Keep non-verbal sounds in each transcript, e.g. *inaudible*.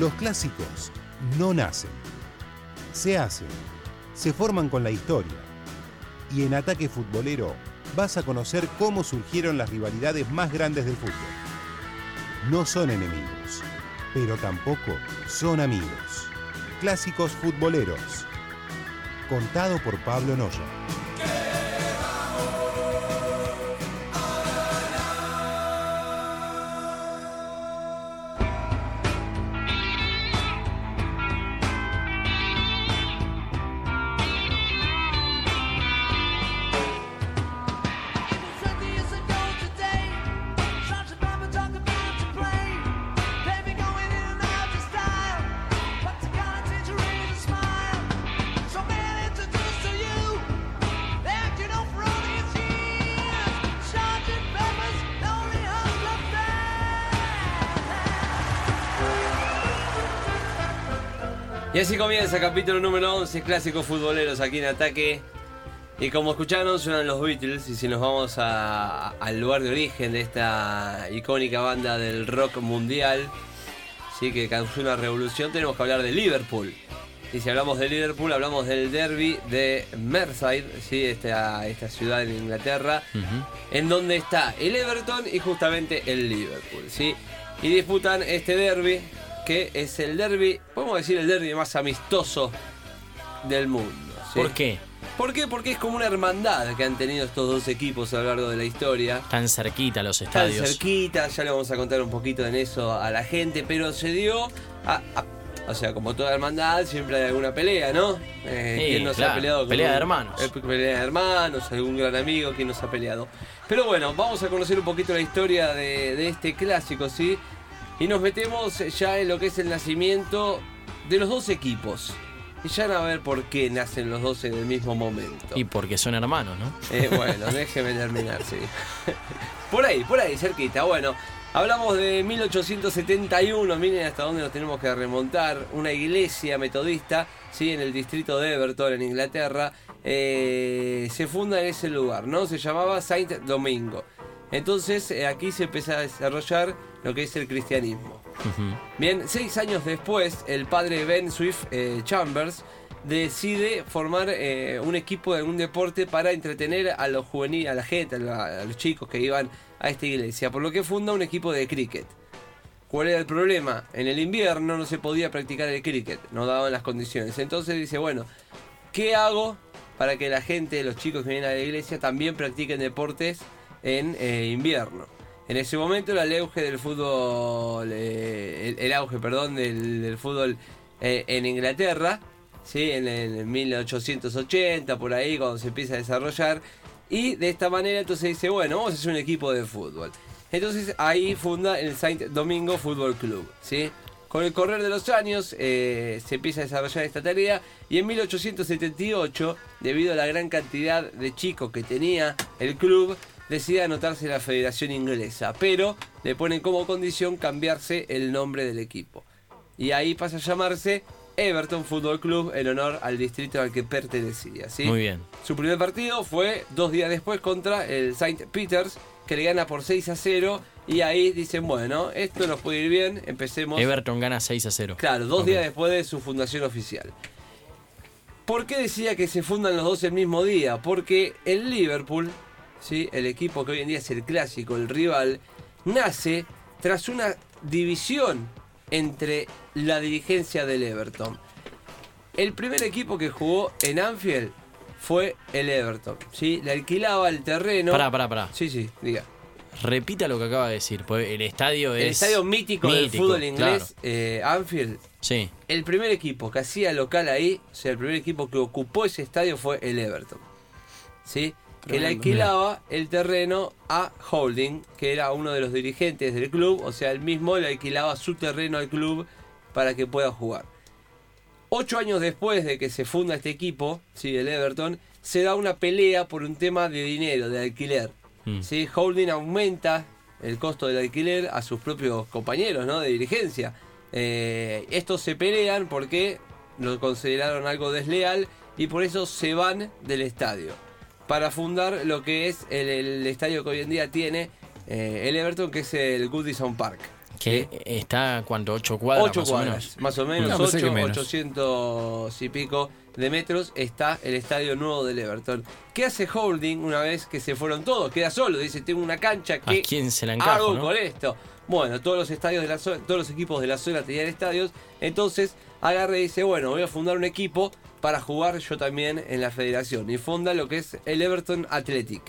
Los clásicos no nacen, se hacen, se forman con la historia. Y en Ataque Futbolero vas a conocer cómo surgieron las rivalidades más grandes del fútbol. No son enemigos, pero tampoco son amigos. Clásicos futboleros. Contado por Pablo Noya. Así comienza capítulo número 11, clásicos futboleros aquí en ataque. Y como escucharon, suenan los Beatles. Y si nos vamos a- al lugar de origen de esta icónica banda del rock mundial, sí que causó una revolución, tenemos que hablar de Liverpool. Y si hablamos de Liverpool, hablamos del derby de Merseyside, ¿sí? esta, esta ciudad en Inglaterra, en donde está el Everton y justamente el Liverpool. ¿sí? Y disputan este derby, que es el derby, podemos decir el derby más amistoso del mundo. ¿sí? ¿Por qué? ¿Por qué? Porque es como una hermandad que han tenido estos dos equipos a lo largo de la historia. Tan cerquita los estadios. cerquita, ya le vamos a contar un poquito en eso a la gente, pero se dio a, a- o sea, como toda hermandad, siempre hay alguna pelea, ¿no? Eh, Sí, ¿Quién no se claro, ha peleado con pelea un- de hermanos. eh, pelea de hermanos, algún gran amigo, ¿quién nos ha peleado? Pero bueno, vamos a conocer un poquito la historia de, de este clásico, ¿sí? Y nos metemos ya en lo que es el nacimiento de los dos equipos. Y ya van a ver por qué nacen los dos en el mismo momento. Y porque son hermanos, ¿no? Eh, bueno, *laughs* déjeme terminar, sí. *laughs* Por ahí, por ahí, cerquita. Bueno, hablamos de 1871, miren hasta dónde nos tenemos que remontar. Una iglesia metodista, sí, en el distrito de Everton, en Inglaterra, eh, se funda en ese lugar, ¿no? Se llamaba Saint Domingo. Entonces, eh, aquí se empieza a desarrollar lo que es el cristianismo. Bien, seis años después, el padre Ben Swift eh, Chambers decide formar eh, un equipo de algún deporte para entretener a los juveniles, a la gente, a, la- a los chicos que iban a esta iglesia, por lo que funda un equipo de cricket. ¿Cuál era el problema? En el invierno no se podía practicar el cricket, no daban las condiciones. Entonces dice, bueno, ¿qué hago para que la gente, los chicos que vienen a la iglesia, también practiquen deportes en eh, invierno? En ese momento el auge del fútbol, eh, el, auge, perdón, del, fútbol eh, en Inglaterra, ¿sí? en el 1880, por ahí, cuando se empieza a desarrollar. Y de esta manera entonces dice, bueno, vamos a hacer un equipo de fútbol. Entonces ahí funda el Saint Domingo Fútbol Club, ¿sí? Con el correr de los años se empieza a desarrollar esta tarea y en 1878, debido a la gran cantidad de chicos que tenía el club, decide anotarse en la Federación Inglesa, pero le ponen como condición cambiarse el nombre del equipo. Y ahí pasa a llamarse Everton Fútbol Club en honor al distrito al que pertenecía, ¿sí? Muy bien. Su primer partido fue dos días después contra el St. Peters, que le gana por 6 a 0. Y ahí dicen, bueno, esto nos puede ir bien, empecemos. Everton gana 6 a 0. Claro, dos días después de su fundación oficial. ¿Por qué decía que se fundan los dos el mismo día? Porque el Liverpool, ¿sí? el equipo que hoy en día es el clásico, el rival, nace tras una división entre la dirigencia del Everton. El primer equipo que jugó en Anfield fue el Everton. ¿sí? Le alquilaba el terreno. Pará, pará, pará. Sí, sí, diga. Repita lo que acaba de decir. porque el estadio es. El estadio mítico, del fútbol inglés, claro. eh, Anfield, Sí. el primer equipo que hacía local ahí, o sea, el primer equipo que ocupó ese estadio fue el Everton. ¿Sí? Que le alquilaba el terreno a Holding, que era uno de los dirigentes del club, o sea, él mismo le alquilaba su terreno al club para que pueda jugar. Ocho años después de que se funda este equipo, ¿sí? el Everton, se da una pelea por un tema de dinero, de alquiler. Mm. ¿sí? Holding aumenta el costo del alquiler a sus propios compañeros ¿no? de dirigencia. Eh, estos se pelean porque lo consideraron algo desleal y por eso se van del estadio para fundar lo que es el, el estadio que hoy en día tiene eh, el Everton, que es el Goodison Park. Que está, ¿cuánto? ¿Ocho cuadras? 8 más o cuadras, más o menos, No, pensé que 8, menos. 800 y pico de metros está el estadio nuevo del Everton. ¿Qué hace Holding una vez que se fueron todos? Queda solo, dice, tengo una cancha ¿A que quién se la encajo, hago no? con esto. Bueno, todos los estadios de la zona, todos los equipos de la zona tenían estadios, entonces agarra y dice, bueno, voy a fundar un equipo para jugar yo también en la federación y funda lo que es el Everton Athletic.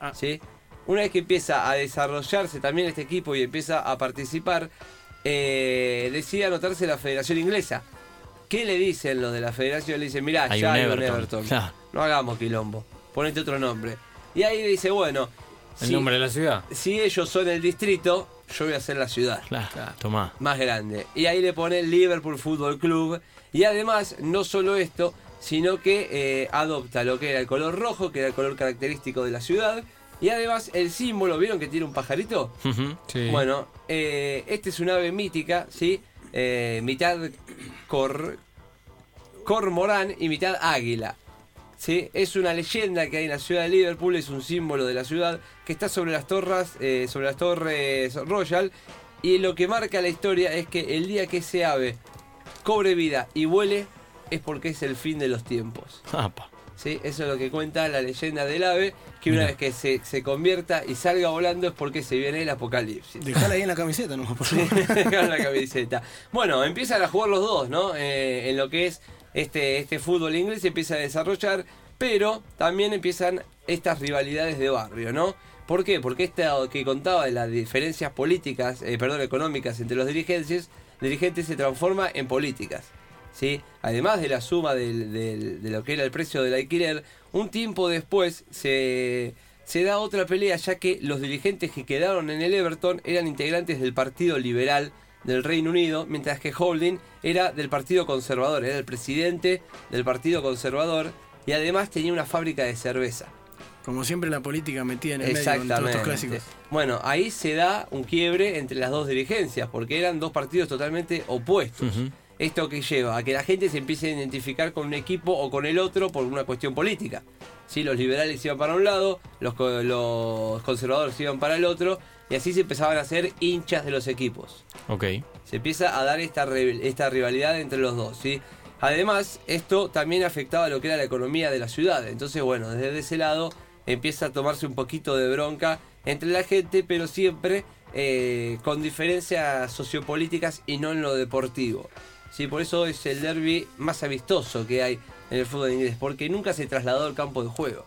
Ah. ¿sí? Una vez que empieza a desarrollarse también este equipo y empieza a participar, eh, decide anotarse la Federación Inglesa. ¿Qué le dicen los de la federación? Le dicen, mirá, Hay ya un hay un Everton. Claro. No hagamos quilombo. Ponete otro nombre. Y ahí dice, bueno, El si, nombre de la ciudad. si ellos son el distrito, yo voy a ser la ciudad Claro, tomá. más grande. Y ahí le pone Liverpool Football Club. Y además, no solo esto, sino que eh, adopta lo que era el color rojo, que era el color característico de la ciudad. Y además el símbolo, ¿vieron que tiene un pajarito? Sí. Bueno, eh, este es un ave mítica, ¿sí? Eh, mitad cor, cormorán y mitad águila. ¿sí? Es una leyenda que hay en la ciudad de Liverpool, es un símbolo de la ciudad que está sobre las torres, eh, sobre las torres Royal. Y lo que marca la historia es que el día que ese ave cobre vida y vuele es porque es el fin de los tiempos. Apa. ¿sí? Eso es lo que cuenta la leyenda del ave, que una Mira. vez que se, se convierta y salga volando es porque se viene el apocalipsis. Dejala ahí en la camiseta, no, por favor. *laughs* Dejaron la camiseta. Bueno, empiezan a jugar los dos, ¿no? Eh, en lo que es este, este fútbol inglés se empieza a desarrollar, pero también empiezan estas rivalidades de barrio, ¿no? ¿Por qué? Porque esta que contaba de las diferencias políticas, eh, perdón, económicas entre los dirigentes, dirigentes se transforma en políticas. ¿sí? Además de la suma de lo que era el precio del alquiler, un tiempo después se, se da otra pelea ya que los dirigentes que quedaron en el Everton eran integrantes del Partido Liberal del Reino Unido, mientras que Holding era del Partido Conservador, era el presidente del Partido Conservador y además tenía una fábrica de cerveza. Como siempre, la política metida en el medio con todos estos clásicos. Bueno, ahí se da un quiebre entre las dos dirigencias, porque eran dos partidos totalmente opuestos. Esto que lleva a que la gente se empiece a identificar con un equipo o con el otro por una cuestión política. ¿Sí? Los liberales iban para un lado, los, co- los conservadores iban para el otro, y así se empezaban a hacer hinchas de los equipos. Ok. Se empieza a dar esta, esta rivalidad entre los dos, ¿sí? Además, esto también afectaba lo que era la economía de la ciudad. Entonces, bueno, desde ese lado empieza a tomarse un poquito de bronca entre la gente, pero siempre eh, con diferencias sociopolíticas y no en lo deportivo. ¿Sí? Por eso es el derby más amistoso que hay en el fútbol inglés, porque nunca se trasladó al campo de juego.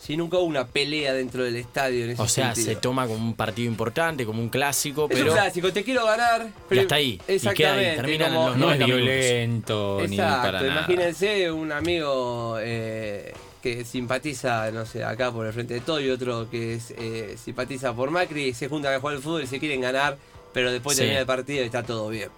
¿Sí? Nunca hubo una pelea dentro del estadio en ese O sea, sentido. se toma como un partido importante, como un clásico, Es pero. un clásico, te quiero ganar. Y hasta ahí. Y queda ahí, Exactamente. terminan como- los No es 90 minutos. violento ni Exacto, para nada. imagínense un amigo eh, que simpatiza, no sé, acá por el frente de todo y otro que es, eh, simpatiza por Macri se juntan a jugar al fútbol y se quieren ganar, pero después Sí. termina el partido y está todo bien.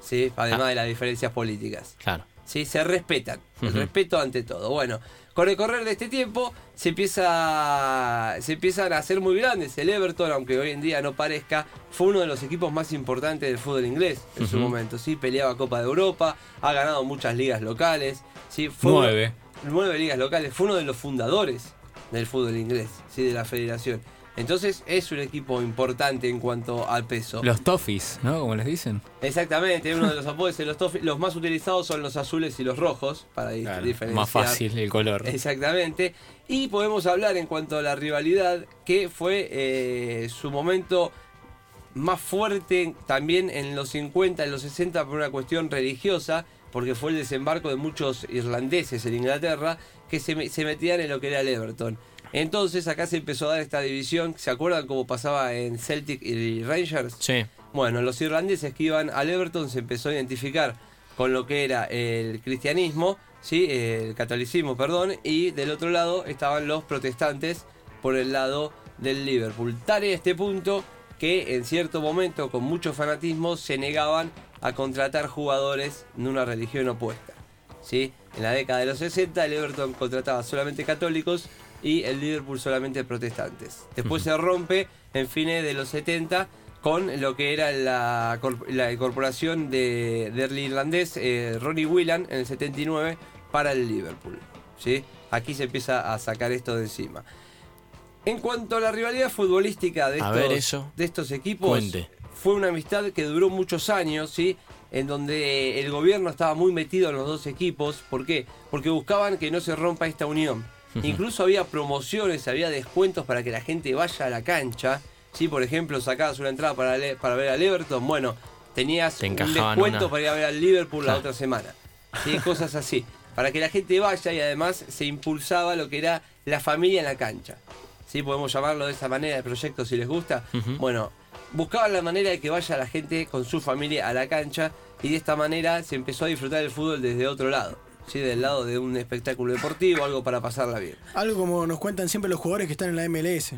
¿Sí? Además Ah. de las diferencias políticas. Claro. ¿Sí? Se respetan. El respeto ante todo. Bueno, con el correr de este tiempo se empieza se empiezan a hacer muy grandes. El Everton, aunque hoy en día no parezca, fue uno de los equipos más importantes del fútbol inglés en su momento. Sí, peleaba Copa de Europa, ha ganado muchas ligas locales. Sí, fue uno- Nueve. nueve ligas locales. Fue uno de los fundadores del fútbol inglés, sí, de la federación. Entonces es un equipo importante en cuanto al peso. Los Toffees, ¿no? Como les dicen. Exactamente, uno de los *laughs* apodos de los Toffees. Los más utilizados son los azules y los rojos, para Claro, diferenciar. más fácil el color. Exactamente. Y podemos hablar en cuanto a la rivalidad, que fue eh, su momento más fuerte también en los 50, en los 60 por una cuestión religiosa, porque fue el desembarco de muchos irlandeses en Inglaterra que se, se metían en lo que era el Everton. Entonces acá se empezó a dar esta división, ¿se acuerdan cómo pasaba en Celtic y Rangers? Sí. Bueno, los irlandeses que iban al Everton se empezó a identificar con lo que era el cristianismo, ¿sí? el catolicismo, perdón, y del otro lado estaban los protestantes por el lado del Liverpool. Tal es este punto que en cierto momento, con mucho fanatismo, se negaban a contratar jugadores de una religión opuesta. ¿sí? En la década de los 60 el Everton contrataba solamente católicos y el Liverpool solamente protestantes. Después se rompe en fines de los 70 con lo que era la, la incorporación de, del irlandés eh, Ronnie Whelan en el 79 para el Liverpool. ¿sí? Aquí se empieza a sacar esto de encima. En cuanto a la rivalidad futbolística de estos, eso. de estos equipos, Cuente. fue una amistad que duró muchos años, ¿sí? En donde el gobierno estaba muy metido en los dos equipos. ¿Por qué? Porque buscaban que no se rompa esta unión. Incluso había promociones, había descuentos para que la gente vaya a la cancha. ¿sí? Por ejemplo, sacabas una entrada para, para ver al Everton. Bueno, tenías Te un descuento una. para ir a ver al Liverpool la otra semana. ¿sí? Cosas así. Para que la gente vaya y además se impulsaba lo que era la familia en la cancha. ¿Sí? Podemos llamarlo de esa manera, el proyecto, si les gusta. Bueno, buscaban la manera de que vaya la gente con su familia a la cancha y de esta manera se empezó a disfrutar el fútbol desde otro lado. ¿Sí? Del lado de un espectáculo deportivo, algo para pasarla bien. Algo como nos cuentan siempre los jugadores que están en la MLS.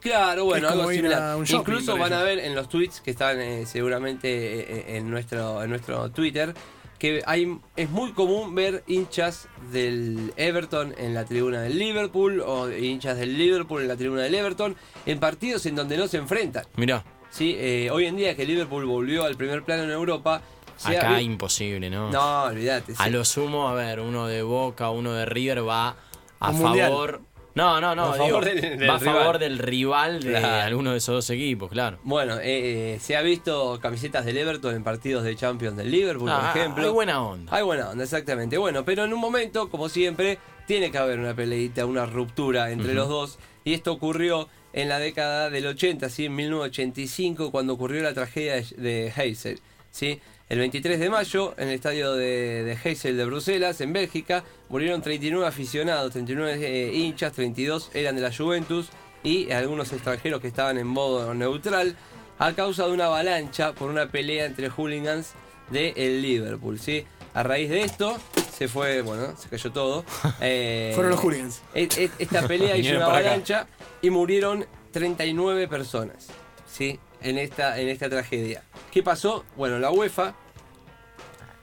Claro, bueno, algo similar. shopping Incluso van a ver en los tweets que están eh, seguramente eh, eh, en nuestro en nuestro Twitter que hay es muy común ver hinchas del Everton en la tribuna del Liverpool o hinchas del Liverpool en la tribuna del Everton en partidos en donde no se enfrentan. Mirá, Sí, eh, hoy en día que Liverpool volvió al primer plano en Europa, acá imposible, ¿no? no, olvídate. A lo sumo, a ver, uno de Boca, uno de River va a Un mundial. favor. No, no, no, A digo, favor del- del va a favor del rival de Claro. alguno de esos dos equipos, claro. Bueno, eh, eh, se ha visto camisetas del Everton en partidos de Champions del Liverpool, Ah, por ejemplo. hay buena onda. Hay buena onda, exactamente. Bueno, pero en un momento, como siempre, tiene que haber una peleita, una ruptura entre los dos. Y esto ocurrió en la década del 80, ¿sí? en 1985, cuando ocurrió la tragedia de, de Heysel. ¿sí? El 23 de mayo, en el estadio de, de Heysel de Bruselas, en Bélgica, murieron 39 aficionados, 39 eh, hinchas, 32 eran de la Juventus y algunos extranjeros que estaban en modo neutral a causa de una avalancha por una pelea entre hooligans de el Liverpool, ¿sí? A raíz de esto se fue, bueno, se cayó todo. *laughs* Eh, Fueron los hooligans. e- e- Esta pelea *laughs* hizo una acá. avalancha y murieron 39 personas, ¿sí? En esta, en esta tragedia. ¿Qué pasó? Bueno, la UEFA...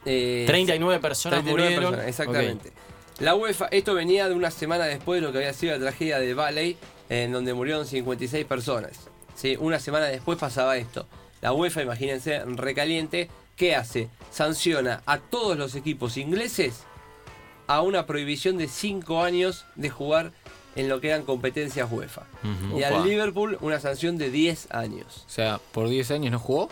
eh, 39 personas 39 murieron. personas, exactamente. La UEFA, esto venía de una semana después de lo que había sido la tragedia de Valley, en donde murieron 56 personas. ¿sí? Una semana después pasaba esto. La UEFA, imagínense, recaliente, ¿qué hace? Sanciona a todos los equipos ingleses a una prohibición de 5 años de jugar en lo que eran competencias UEFA. Ujú. Y al Opa. Liverpool una sanción de 10 años. O sea, por 10 años no jugó.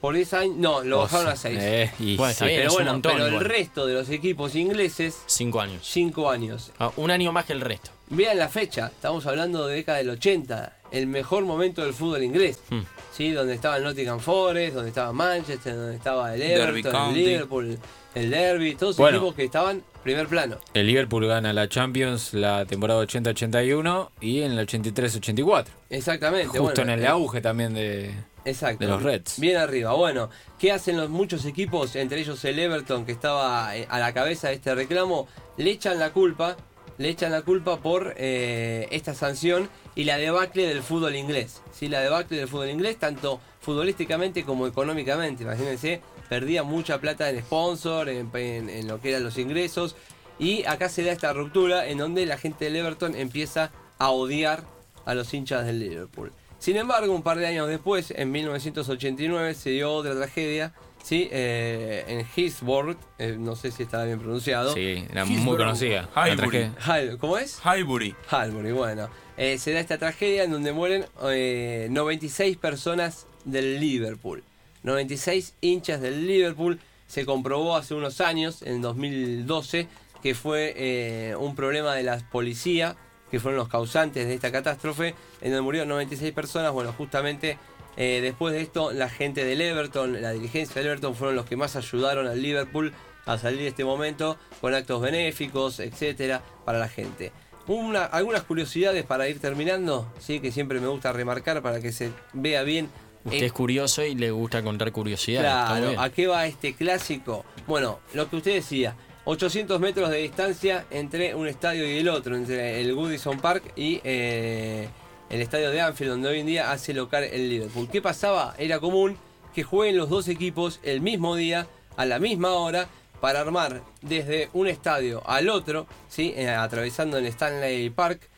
Por 10 años, no, lo O bajaron sea, a 6. eh, y Bueno, sí. pero bueno, montón pero el resto de los equipos ingleses, Cinco años. 5 años. Ah, un año más que el resto. Vean la fecha, estamos hablando de década del 80, el mejor momento del fútbol inglés. Hmm. ¿sí? Donde estaba el Nottingham Forest, donde estaba Manchester, donde estaba el Everton, el. Liverpool, el Derby, todos Bueno. equipos que estaban primer plano. El Liverpool gana la Champions la temporada 80-81 y en el 83-84. Exactamente. Justo bueno, en el eh, auge también de... Exacto. de los Reds. Bien arriba. Bueno, ¿qué hacen los muchos equipos, entre ellos el Everton, que estaba eh, a la cabeza de este reclamo? Le echan la culpa, le echan la culpa por eh, esta sanción y la debacle del fútbol inglés. ¿sí? La debacle del fútbol inglés, tanto futbolísticamente como económicamente. Imagínense, perdía mucha plata en sponsor, en, en- en lo que eran los ingresos. Y acá se da esta ruptura en donde la gente del Everton empieza a odiar a los hinchas del Liverpool. Sin embargo, un par de años después, en 1989, se dio otra tragedia, ¿sí? Eh, en Hillsborough, eh, no sé si estaba bien pronunciado. Sí, era muy conocida. Highbury. ¿Cómo es? Highbury. Halbury, bueno. Eh, se da esta tragedia en donde mueren eh, 96 personas del Liverpool. 96 hinchas del Liverpool. Se comprobó hace unos años, en 2012, que fue eh, un problema de la policía, que fueron los causantes de esta catástrofe, en donde murieron 96 personas. Bueno, justamente eh, después de esto, la gente del Everton, la dirigencia del Everton, fueron los que más ayudaron al Liverpool a salir de este momento con actos benéficos, etcétera, para la gente. Una- algunas curiosidades para ir terminando, sí, que siempre me gusta remarcar para que se vea bien. Usted Eh, es curioso y le gusta contar curiosidades. Claro. ¿a qué va este clásico? Bueno, lo que usted decía, 800 metros de distancia entre un estadio y el otro, entre el Goodison Park y eh, el estadio de Anfield, donde hoy en día hace local el Liverpool. ¿Qué pasaba? Era común que jueguen los dos equipos el mismo día, a la misma hora, para armar desde un estadio al otro, ¿sí? Eh, atravesando el Stanley Park,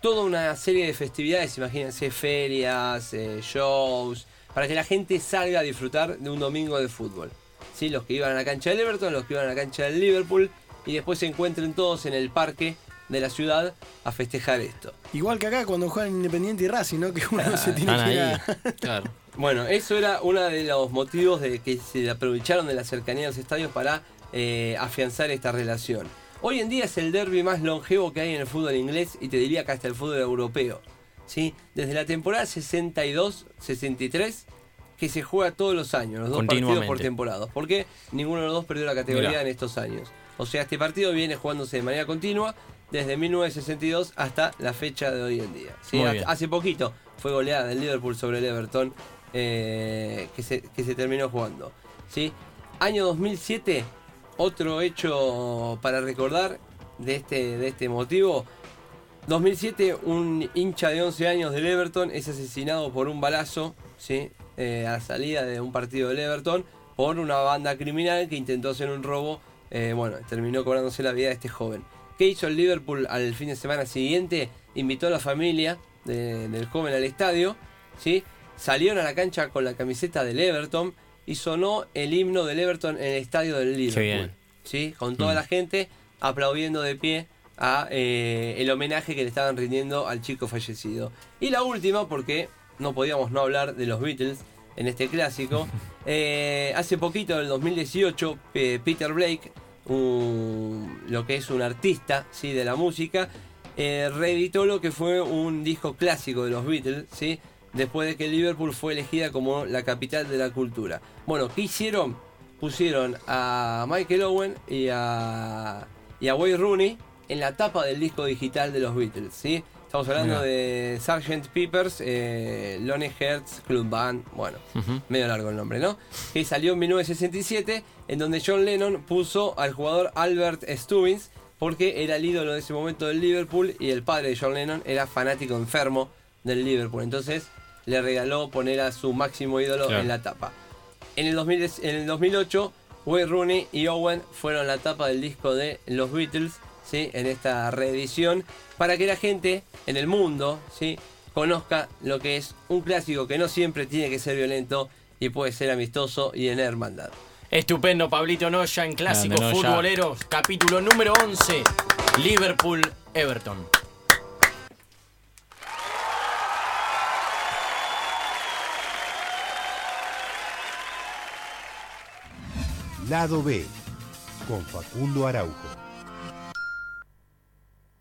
toda una serie de festividades, imagínense ferias, eh, shows, para que la gente salga a disfrutar de un domingo de fútbol. ¿Sí? Los que iban a la cancha del Everton, los que iban a la cancha del Liverpool, y después se encuentren todos en el parque de la ciudad a festejar esto. Igual que acá cuando juegan Independiente y Racing, ¿no? Que uno *laughs* se tiene que ir a... *laughs* Claro. Bueno, eso era uno de los motivos de que se aprovecharon de la cercanía de los estadios para eh, afianzar esta relación. Hoy en día es el derby más longevo que hay en el fútbol inglés y te diría que hasta el fútbol europeo. ¿sí? Desde la temporada 62-63 que se juega todos los años, los dos partidos por temporada. Porque ninguno de los dos perdió la categoría Mirá. en estos años. O sea, este partido viene jugándose de manera continua desde 1962 hasta la fecha de hoy en día. ¿sí? Hace- poquito fue goleada del Liverpool sobre el Everton eh, que, se, que se terminó jugando. ¿sí? Año 2007, otro hecho para recordar de este, de este motivo. 2007, un hincha de 11 años del Everton es asesinado por un balazo ¿sí? Eh, a la salida de un partido del Everton por una banda criminal que intentó hacer un robo. eh, bueno, terminó cobrándose la vida de este joven. ¿Qué hizo el Liverpool al fin de semana siguiente? Invitó a la familia de- del joven al estadio. ¿sí? Salieron a la cancha con la camiseta del Everton y sonó el himno del Everton en el estadio del Liverpool. ¿sí? Con toda Mm. la gente aplaudiendo de pie a eh, el homenaje que le estaban rindiendo al chico fallecido. Y la última, porque no podíamos no hablar de los Beatles en este clásico. *laughs* eh, hace poquito, en el 2018, Pe- Peter Blake, un- lo que es un artista ¿sí? de la música, eh, reeditó lo que fue un disco clásico de los Beatles, ¿sí? después de que Liverpool fue elegida como la capital de la cultura. Bueno, ¿qué hicieron? Pusieron a Michael Owen y a, y a Wayne Rooney en la tapa del disco digital de los Beatles. ¿sí? Estamos hablando de Sgt. Peppers, eh, Hearts Club Band, bueno, medio largo el nombre, ¿no? Que salió en 1967, en donde John Lennon puso al jugador Albert Stubbins, porque era el ídolo de ese momento del Liverpool y el padre de John Lennon era fanático enfermo del Liverpool. Entonces le regaló poner a su máximo ídolo Claro. en la tapa. En el, 2000 en el 2008, Wayne Rooney y Owen fueron la tapa del disco de los Beatles, ¿sí? En esta reedición, para que la gente en el mundo, ¿sí? Conozca lo que es un clásico que no siempre tiene que ser violento y puede ser amistoso y en hermandad. Estupendo, Pablito Noya en Clásicos. Futboleros, capítulo número 11, Liverpool-Everton. Lado B, con Facundo Araujo.